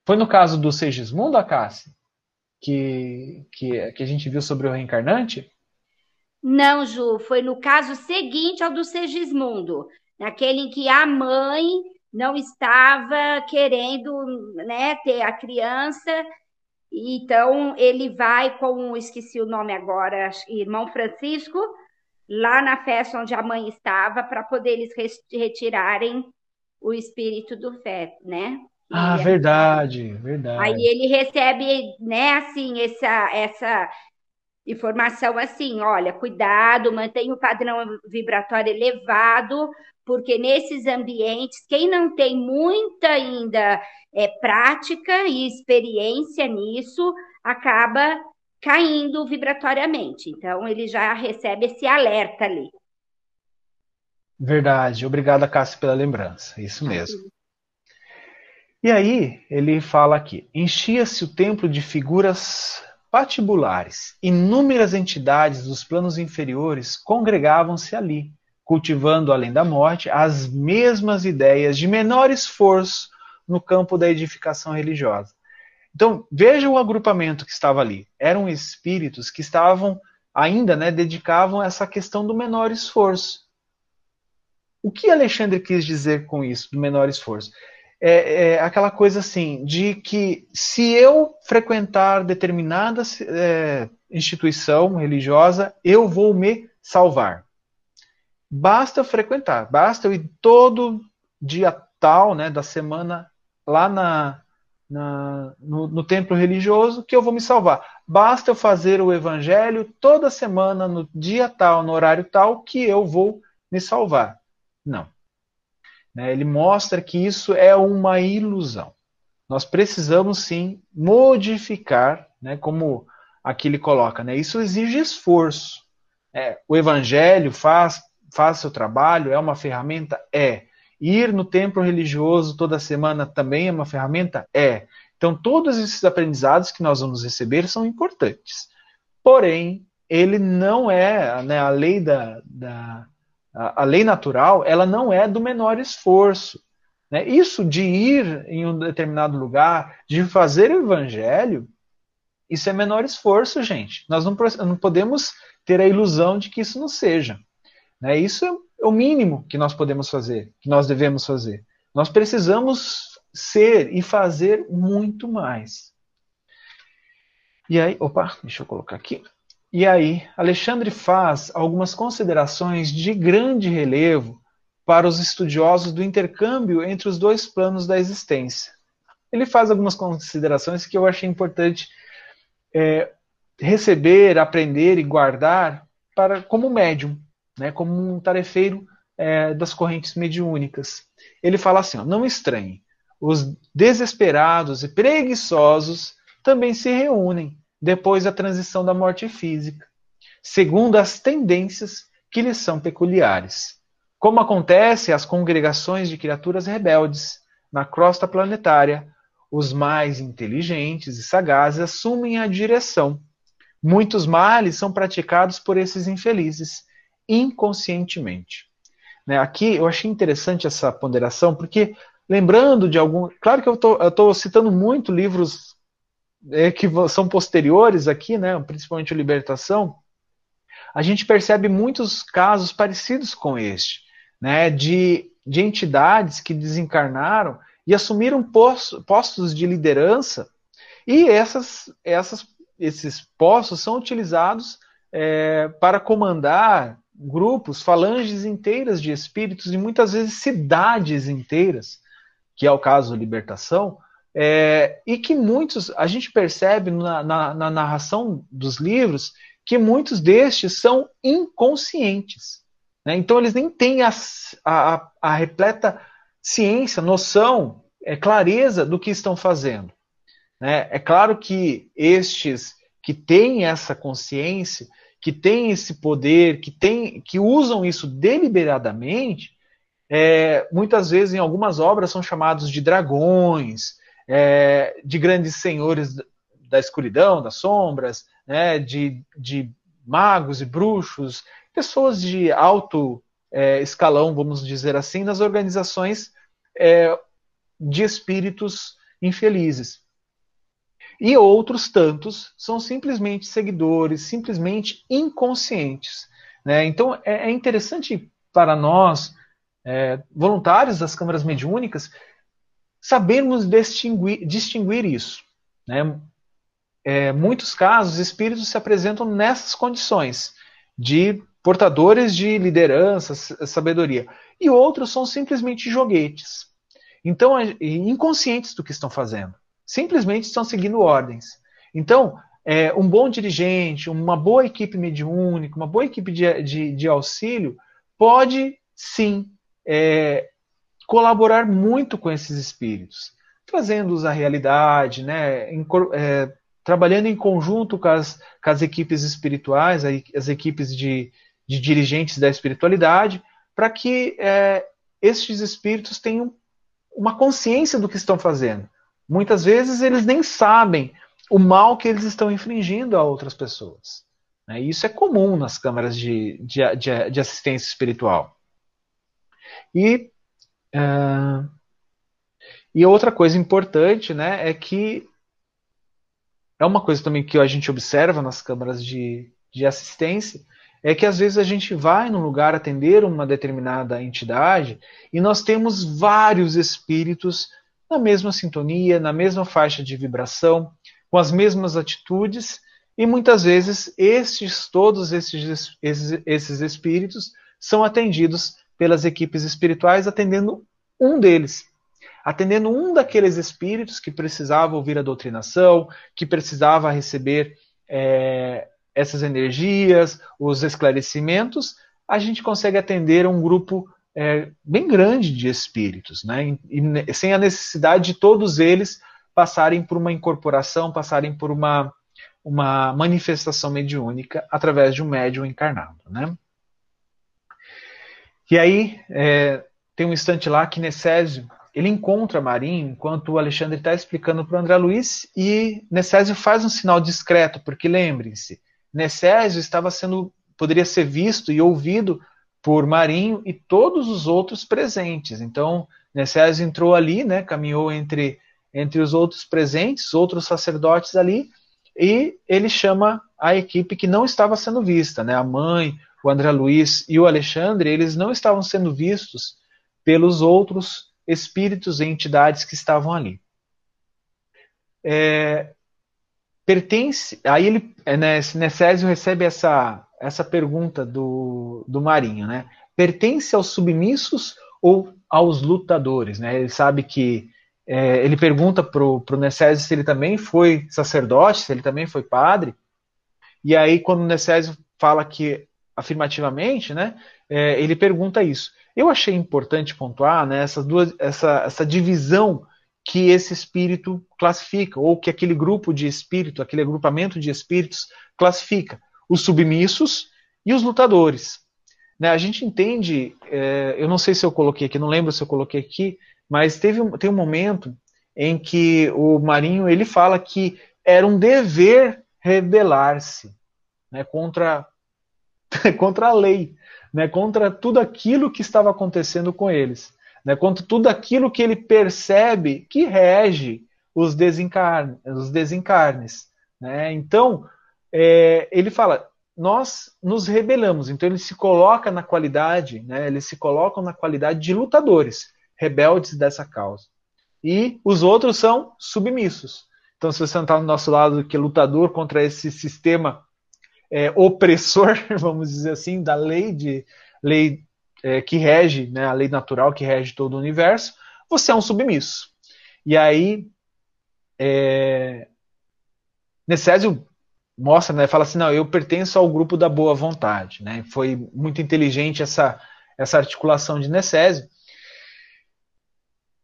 Foi no caso do Segismundo, Acácia, que, que, que a gente viu sobre o reencarnante? Não, Ju, foi no caso seguinte ao do Segismundo, naquele em que a mãe não estava querendo né, ter a criança então, ele vai com, esqueci o nome agora, irmão Francisco, lá na festa onde a mãe estava, para poder eles retirarem o espírito do feto, né? Ah, verdade, verdade. Aí ele recebe, né, assim, essa, essa informação assim, olha, cuidado, mantenha o padrão vibratório elevado, porque nesses ambientes, quem não tem muita ainda é, prática e experiência nisso, acaba caindo vibratoriamente. Então, ele já recebe esse alerta ali. Verdade. Obrigada, Cássio, pela lembrança. Isso mesmo. E aí, ele fala aqui: enchia-se o templo de figuras patibulares. Inúmeras entidades dos planos inferiores congregavam-se ali cultivando além da morte as mesmas ideias de menor esforço no campo da edificação religiosa. Então, veja o agrupamento que estava ali. Eram espíritos que estavam ainda, né, dedicavam essa questão do menor esforço. O que Alexandre quis dizer com isso, do menor esforço? É, é aquela coisa assim, de que se eu frequentar determinada é, instituição religiosa, eu vou me salvar. Basta eu frequentar, basta eu ir todo dia tal, né, da semana lá na, na no, no templo religioso que eu vou me salvar. Basta eu fazer o evangelho toda semana, no dia tal, no horário tal, que eu vou me salvar. Não. Né, ele mostra que isso é uma ilusão. Nós precisamos sim modificar, né, como aqui ele coloca, né, isso exige esforço. É, o evangelho faz, faz seu trabalho, é uma ferramenta? É. Ir no templo religioso toda semana também é uma ferramenta? É. Então, todos esses aprendizados que nós vamos receber são importantes. Porém, ele não é, né, a lei da, da a, a, lei natural, ela não é do menor esforço. Né? Isso de ir em um determinado lugar, de fazer o evangelho, isso é menor esforço, gente. Nós não, não podemos ter a ilusão de que isso não seja. Né? Isso é o mínimo que nós podemos fazer, que nós devemos fazer. Nós precisamos ser e fazer muito mais. E aí, opa, deixa eu colocar aqui. E aí, Alexandre faz algumas considerações de grande relevo para os estudiosos do intercâmbio entre os dois planos da existência. Ele faz algumas considerações que eu achei importante é, receber, aprender e guardar para como médium, né, como um tarefeiro é, das correntes mediúnicas. Ele fala assim: ó, não estranhe, os desesperados e preguiçosos também se reúnem depois da transição da morte física, segundo as tendências que lhes são peculiares. Como acontece às congregações de criaturas rebeldes na crosta planetária, os mais inteligentes e sagazes assumem a direção. Muitos males são praticados por esses infelizes, inconscientemente. Né, aqui eu achei interessante essa ponderação, porque lembrando de algum. Claro que eu estou citando muito livros que são posteriores aqui, né, principalmente o Libertação. A gente percebe muitos casos parecidos com este, né, de, de entidades que desencarnaram e assumiram postos de liderança, e essas, essas, esses postos são utilizados é, para comandar grupos, falanges inteiras de espíritos e muitas vezes cidades inteiras que é o caso libertação, é, e que muitos, a gente percebe na, na, na, narração dos livros, que muitos destes são inconscientes. Né? Então, eles nem têm a, a, a repleta ciência, noção, é, clareza do que estão fazendo. Né? É claro que estes que têm essa consciência, que têm esse poder, que, tem, que usam isso deliberadamente, é, muitas vezes em algumas obras são chamados de dragões, é, de grandes senhores da escuridão, das sombras, né, de, de magos e bruxos, pessoas de alto é, escalão, vamos dizer assim, nas organizações é, de espíritos infelizes. E outros tantos são simplesmente seguidores, simplesmente inconscientes. Né? Então é, é interessante para nós é, voluntários das câmaras mediúnicas, sabermos distinguir, distinguir isso. Né? É, muitos casos, espíritos se apresentam nessas condições de portadores de liderança, sabedoria, e outros são simplesmente joguetes. Então, inconscientes do que estão fazendo, simplesmente estão seguindo ordens. Então, é, um bom dirigente, uma boa equipe mediúnica, uma boa equipe de, de, de auxílio pode sim é, colaborar muito com esses espíritos, trazendo-os à realidade, né, em, é, trabalhando em conjunto com as, com as equipes espirituais, as equipes de, de dirigentes da espiritualidade, para que é, estes espíritos tenham uma consciência do que estão fazendo. Muitas vezes eles nem sabem o mal que eles estão infringindo a outras pessoas. Né? Isso é comum nas câmaras de, de, de, de assistência espiritual. E, uh, e outra coisa importante né, é que é uma coisa também que a gente observa nas câmaras de, de assistência, é que às vezes a gente vai num lugar atender uma determinada entidade e nós temos vários espíritos na mesma sintonia, na mesma faixa de vibração, com as mesmas atitudes, e muitas vezes estes, todos esses, esses, esses espíritos são atendidos pelas equipes espirituais, atendendo um deles, atendendo um daqueles espíritos que precisava ouvir a doutrinação, que precisava receber é, essas energias, os esclarecimentos, a gente consegue atender um grupo é, bem grande de espíritos, né? E, e, sem a necessidade de todos eles passarem por uma incorporação, passarem por uma, uma manifestação mediúnica através de um médium encarnado, né? E aí é, tem um instante lá que Necésio ele encontra Marinho enquanto o Alexandre está explicando para o André Luiz e Necésio faz um sinal discreto, porque lembrem-se, Necésio estava sendo, poderia ser visto e ouvido por Marinho e todos os outros presentes. Então, Necésio entrou ali, né, caminhou entre, entre os outros presentes, outros sacerdotes ali, e ele chama a equipe que não estava sendo vista, né, a mãe, o André Luiz e o Alexandre, eles não estavam sendo vistos pelos outros espíritos e entidades que estavam ali. É, pertence. Aí ele, é, né, Necésio recebe essa, essa pergunta do, do Marinho, né? Pertence aos submissos ou aos lutadores, né? Ele sabe que é, ele pergunta pro, pro Necésio se ele também foi sacerdote, se ele também foi padre. E aí quando o Necésio fala que afirmativamente, né? É, ele pergunta isso. Eu achei importante pontuar né, essas duas, essa, essa divisão que esse espírito classifica, ou que aquele grupo de espírito, aquele agrupamento de espíritos classifica. Os submissos e os lutadores. Né, a gente entende, é, eu não sei se eu coloquei aqui, não lembro se eu coloquei aqui, mas teve um, tem um momento em que o Marinho ele fala que era um dever rebelar-se né, contra, [laughs] contra a lei, né, contra tudo aquilo que estava acontecendo com eles né, contra tudo aquilo que ele percebe que rege os, desencarne, os desencarnes. Né? Então, é, ele fala, nós nos rebelamos. Então, ele se coloca na qualidade, né, eles se colocam na qualidade de lutadores, rebeldes dessa causa. E os outros são submissos. Então, se você está no nosso lado, que é lutador contra esse sistema é, opressor, [laughs] vamos dizer assim, da lei de lei é, que rege, né, a lei natural que rege todo o universo, você é um submisso. E aí, é, Necésio mostra, né, fala assim, não, eu pertenço ao grupo da boa vontade. Né, foi muito inteligente essa, essa articulação de Necésio.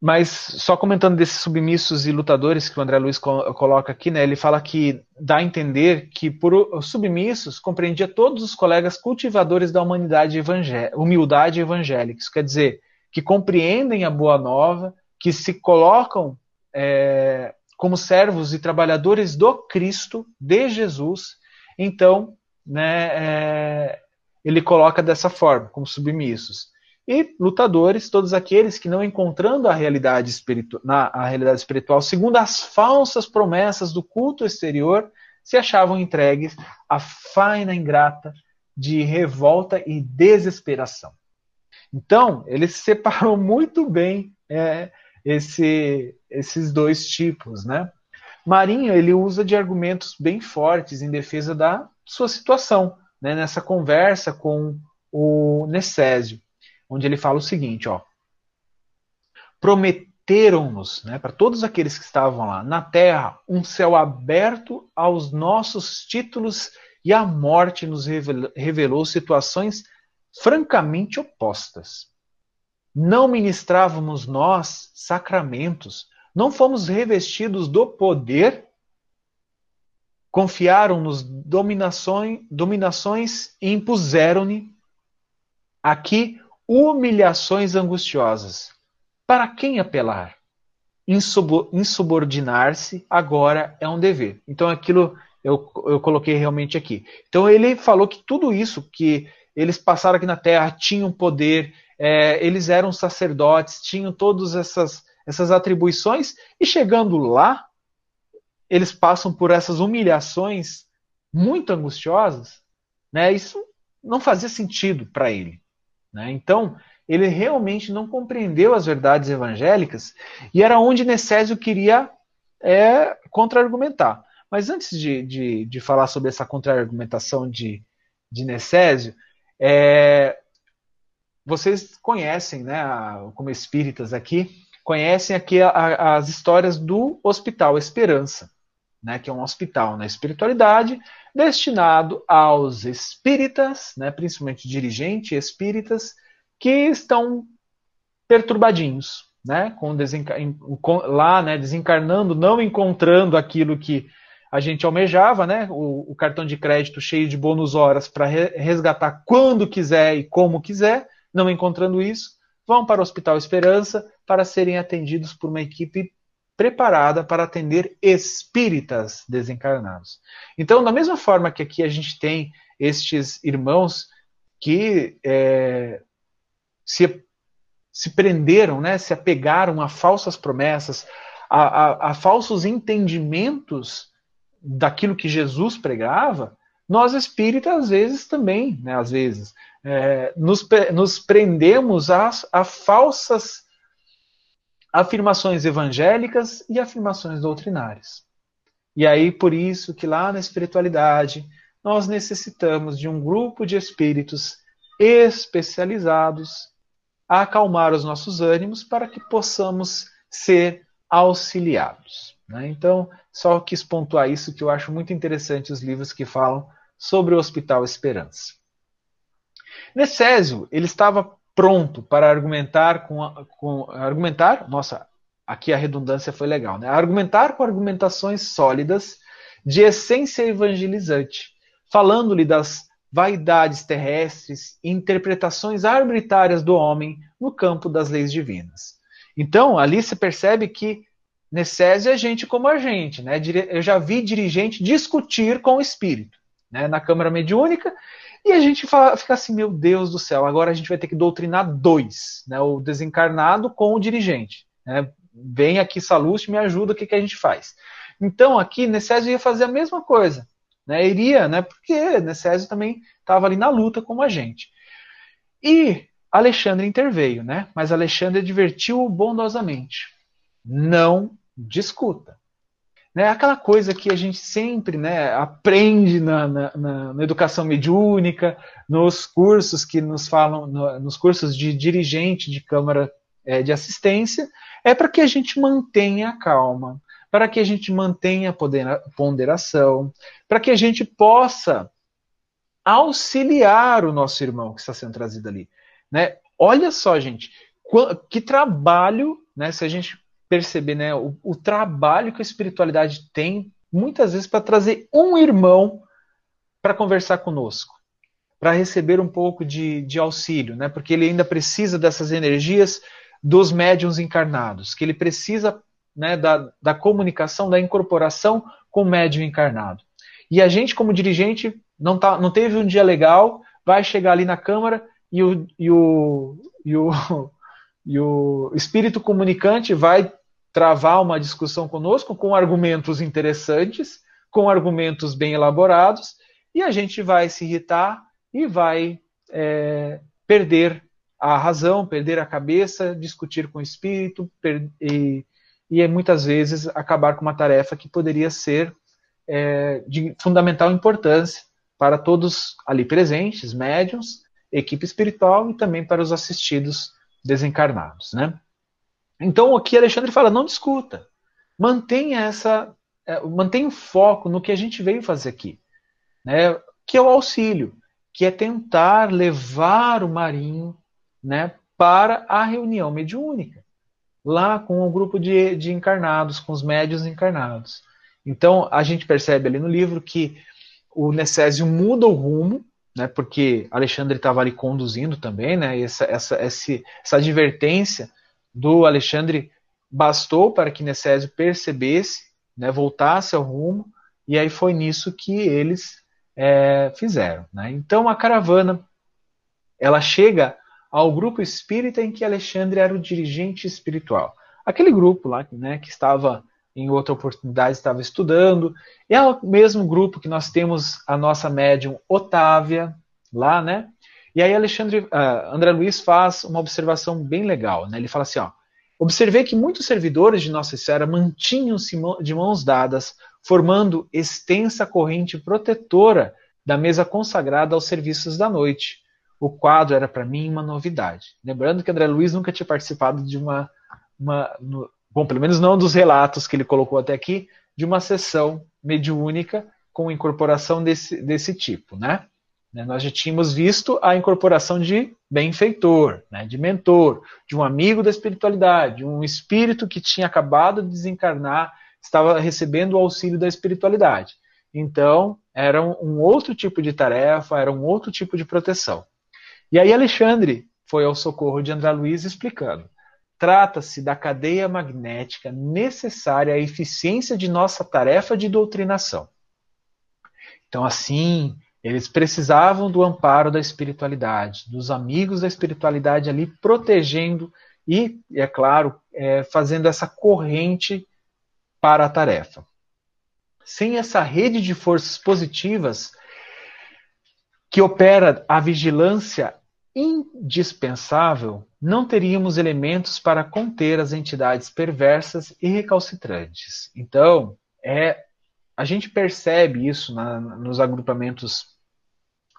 Mas só comentando desses submissos e lutadores que o André Luiz coloca aqui, né, ele fala que dá a entender que por submissos compreendia todos os colegas cultivadores da humanidade evangélica, humildade evangélica. Isso quer dizer que compreendem a boa nova, que se colocam é, como servos e trabalhadores do Cristo, de Jesus. Então, né, é, ele coloca dessa forma, como submissos e lutadores, todos aqueles que não encontrando a realidade, espiritu na, a realidade espiritual segundo as falsas promessas do culto exterior, se achavam entregues à faina ingrata de revolta e desesperação. Então, ele separou [laughs] muito bem é, esse, esses dois tipos, né? Marinho ele usa de argumentos bem fortes em defesa da sua situação, né, nessa conversa com o Necésio onde ele fala o seguinte, ó. Prometeram-nos, né, para todos aqueles que estavam lá na terra, um céu aberto aos nossos títulos e a morte nos revelou situações francamente opostas. Não ministrávamos nós sacramentos, não fomos revestidos do poder, confiaram-nos dominações, dominações e impuseram-lhe aqui humilhações angustiosas. Para quem apelar? Insubordinar-se agora é um dever. Então aquilo eu, eu coloquei realmente aqui. Então ele falou que tudo isso que eles passaram aqui na Terra tinham poder, é, eles eram sacerdotes, tinham todas essas, essas atribuições, e chegando lá, eles passam por essas humilhações muito angustiosas, né? Isso não fazia sentido para ele, né? Então ele realmente não compreendeu as verdades evangélicas e era onde Necésio queria é, contra-argumentar. Mas antes de, de, de, falar sobre essa contra-argumentação de, de Necésio, é, vocês conhecem, né, como espíritas aqui, conhecem aqui a, a, as histórias do Hospital Esperança, né, que é um hospital na espiritualidade destinado aos espíritas, né, principalmente dirigentes espíritas, que estão perturbadinhos, né, com com, lá, né, desencarnando, não encontrando aquilo que a gente almejava, né, o, o cartão de crédito cheio de bônus horas para re resgatar quando quiser e como quiser, não encontrando isso, vão para o Hospital Esperança para serem atendidos por uma equipe preparada para atender espíritas desencarnados. Então, da mesma forma que aqui a gente tem estes irmãos que é, se, se prenderam, né, se apegaram a falsas promessas, a, a, a falsos entendimentos daquilo que Jesus pregava, nós espíritas, às vezes também, né, às vezes, é, nos, nos prendemos a, a falsas afirmações evangélicas e afirmações doutrinárias. E aí, por isso que lá na espiritualidade, nós necessitamos de um grupo de espíritos especializados a acalmar os nossos ânimos para que possamos ser auxiliados. Né? Então, só quis pontuar isso que eu acho muito interessante os livros que falam sobre o Hospital Esperança. Necésio, ele estava pronto para argumentar com, com argumentar, nossa, aqui a redundância foi legal, né? Argumentar com argumentações sólidas de essência evangelizante, falando-lhe das vaidades terrestres e interpretações arbitrárias do homem no campo das leis divinas. Então, ali se percebe que Necésio é gente como a gente, né? Eu já vi dirigente discutir com o espírito, né? Na Câmara Mediúnica, e a gente fala, fica assim, meu Deus do céu, agora a gente vai ter que doutrinar dois, né? O desencarnado com o dirigente. Né? Vem aqui, Salute, me ajuda, o que, que a gente faz? Então, aqui, Necésio ia fazer a mesma coisa. Né? Iria, né? Porque Necésio também estava ali na luta como a gente. E Alexandre interveio, né? Mas Alexandre advertiu bondosamente: não discuta. Né, aquela coisa que a gente sempre né, aprende na, na, na, educação mediúnica, nos cursos que nos falam, no, nos cursos de dirigente de Câmara é, de Assistência, é para que a gente mantenha a calma, para que a gente mantenha a ponderação, para que a gente possa auxiliar o nosso irmão que está sendo trazido ali. Né? Olha só, gente, que trabalho, né, se a gente perceber né, o, o trabalho que a espiritualidade tem, muitas vezes, para trazer um irmão para conversar conosco, para receber um pouco de, de auxílio, né, porque ele ainda precisa dessas energias dos médiums encarnados, que ele precisa né, da, da comunicação, da incorporação com o médium encarnado. E a gente, como dirigente, não, tá, não teve um dia legal, vai chegar ali na Câmara e o, e o, e o, [laughs] e o espírito comunicante vai travar uma discussão conosco com argumentos interessantes, com argumentos bem elaborados, e a gente vai se irritar e vai é, perder a razão, perder a cabeça, discutir com o espírito e, e muitas vezes acabar com uma tarefa que poderia ser é, de fundamental importância para todos ali presentes, médiums, equipe espiritual e também para os assistidos desencarnados, né? Então aqui Alexandre fala, não discuta. Mantenha essa, é, mantenha o foco no que a gente veio fazer aqui, né? Que é o auxílio, que é tentar levar o marinho, né, para a reunião mediúnica, lá com o grupo de, de encarnados, com os médios encarnados. Então a gente percebe ali no livro que o Necésio muda o rumo, né, porque Alexandre estava ali conduzindo também, né, essa, essa, essa advertência do Alexandre bastou para que Necésio percebesse, né, voltasse ao rumo, e aí foi nisso que eles é, fizeram. Né? Então a caravana ela chega ao grupo espírita em que Alexandre era o dirigente espiritual. Aquele grupo lá né, que estava em outra oportunidade estava estudando. É o mesmo grupo que nós temos a nossa médium Otávia, lá, né? E aí Alexandre, uh, André Luiz faz uma observação bem legal, né? Ele fala assim, ó, observei que muitos servidores de nossa esfera mantinham-se de mãos dadas, formando extensa corrente protetora da mesa consagrada aos serviços da noite. O quadro era para mim uma novidade. Lembrando que André Luiz nunca tinha participado de uma, uma no, bom, pelo menos não dos relatos que ele colocou até aqui, de uma sessão mediúnica com incorporação desse, desse tipo, né? Né? Nós já tínhamos visto a incorporação de benfeitor, né? de mentor, de um amigo da espiritualidade, um espírito que tinha acabado de desencarnar, estava recebendo o auxílio da espiritualidade. Então, era um, outro tipo de tarefa, era um outro tipo de proteção. E aí Alexandre foi ao socorro de André Luiz explicando. Trata-se da cadeia magnética necessária à eficiência de nossa tarefa de doutrinação. Então, assim, eles precisavam do amparo da espiritualidade, dos amigos da espiritualidade ali protegendo e, é claro, é, fazendo essa corrente para a tarefa. Sem essa rede de forças positivas que opera a vigilância indispensável, não teríamos elementos para conter as entidades perversas e recalcitrantes. Então, é a gente percebe isso na, nos agrupamentos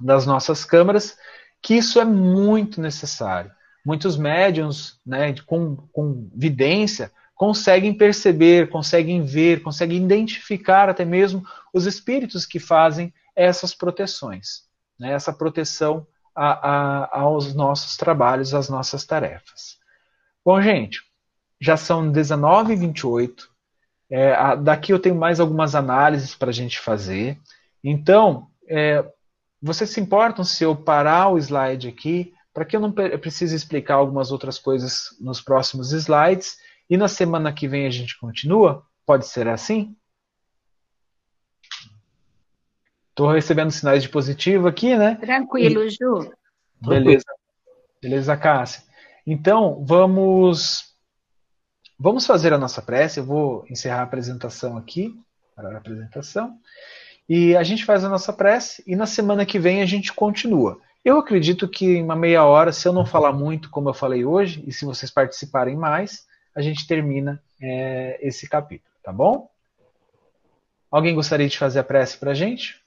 das nossas câmaras, que isso é muito necessário. Muitos médiums, né, com, com vidência, conseguem perceber, conseguem ver, conseguem identificar até mesmo os espíritos que fazem essas proteções, né, essa proteção a, a, aos nossos trabalhos, às nossas tarefas. Bom, gente, já são 19h28. É, daqui eu tenho mais algumas análises para a gente fazer. Então, é, vocês se importam se eu parar o slide aqui, para que eu não precise explicar algumas outras coisas nos próximos slides, e na semana que vem a gente continua? Pode ser assim? Estou recebendo sinais de positivo aqui, né? Tranquilo, Ju. Beleza. Beleza, Cássia. Então, vamos vamos fazer a nossa prece. Eu vou encerrar a apresentação aqui. Para a apresentação. E a gente faz a nossa prece e na semana que vem a gente continua. Eu acredito que em uma meia hora, se eu não falar muito como eu falei hoje, e se vocês participarem mais, a gente termina é, esse capítulo, tá bom? Alguém gostaria de fazer a prece para a gente?